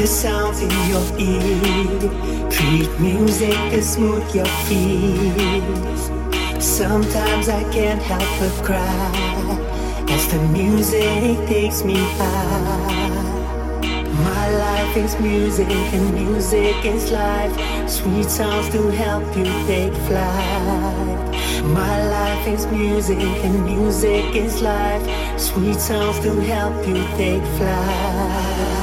The sounds in your ear. Treat music to smooth your fears. Sometimes I can't help but cry as the music takes me high. My life is music and music is life. Sweet sounds to help you take flight. My life is music and music is life. Sweet sounds to help you take flight.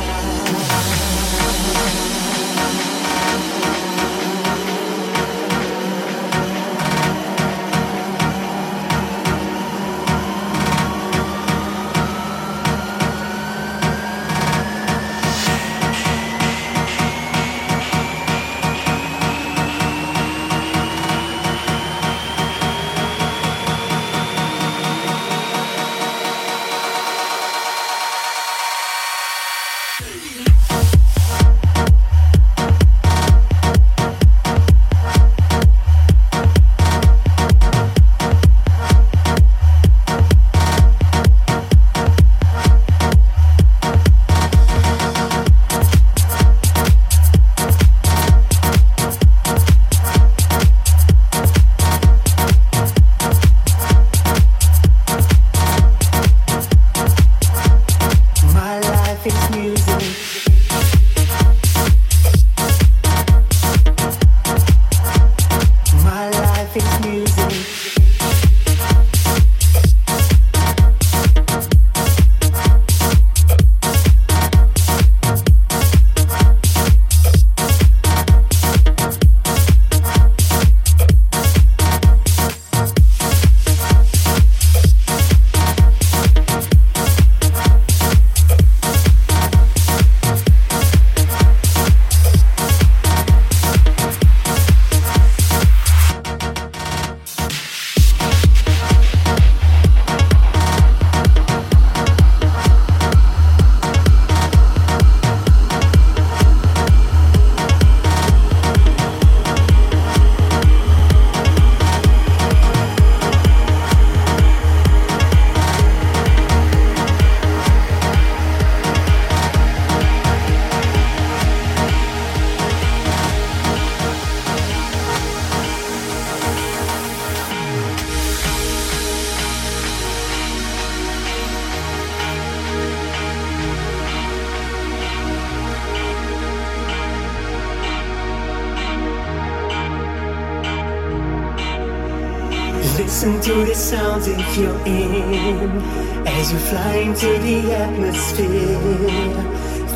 Listen to the sounds if you're in as you fly into the atmosphere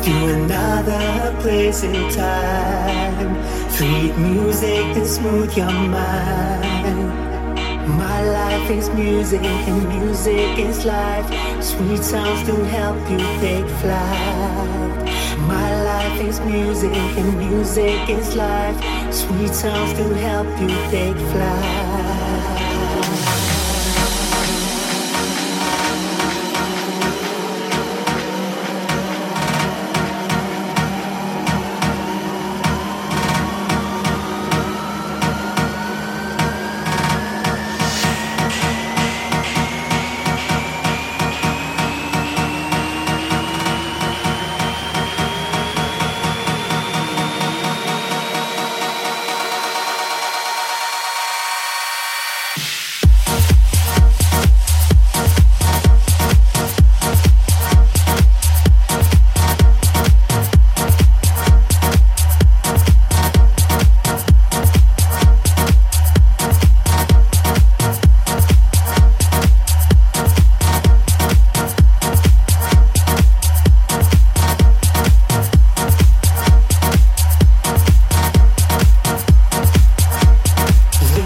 to another place in time. Sweet music to smooth your mind. My life is music and music is life. Sweet sounds to help you take flight. My life is music and music is life. Sweet sounds to help you take flight.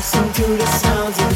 Listen to the sounds of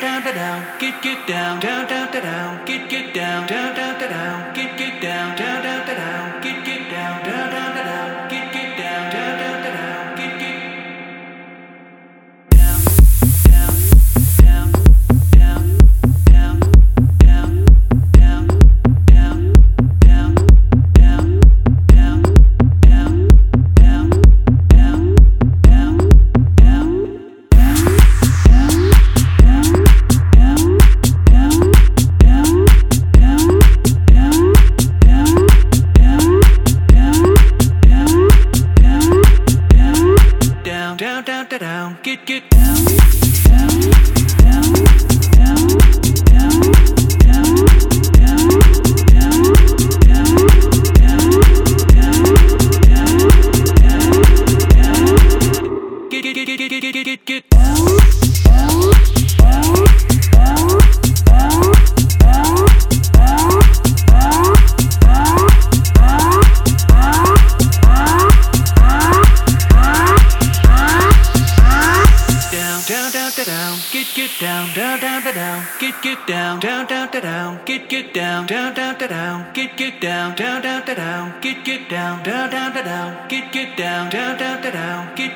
down, down, down, down, get, get down, down, down, down, down, get, get down, down, down, down, down, get, get down, down, down, down, down, get, get down, down, down, down. down, get down, get get down, down, down, down, get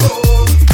Oh.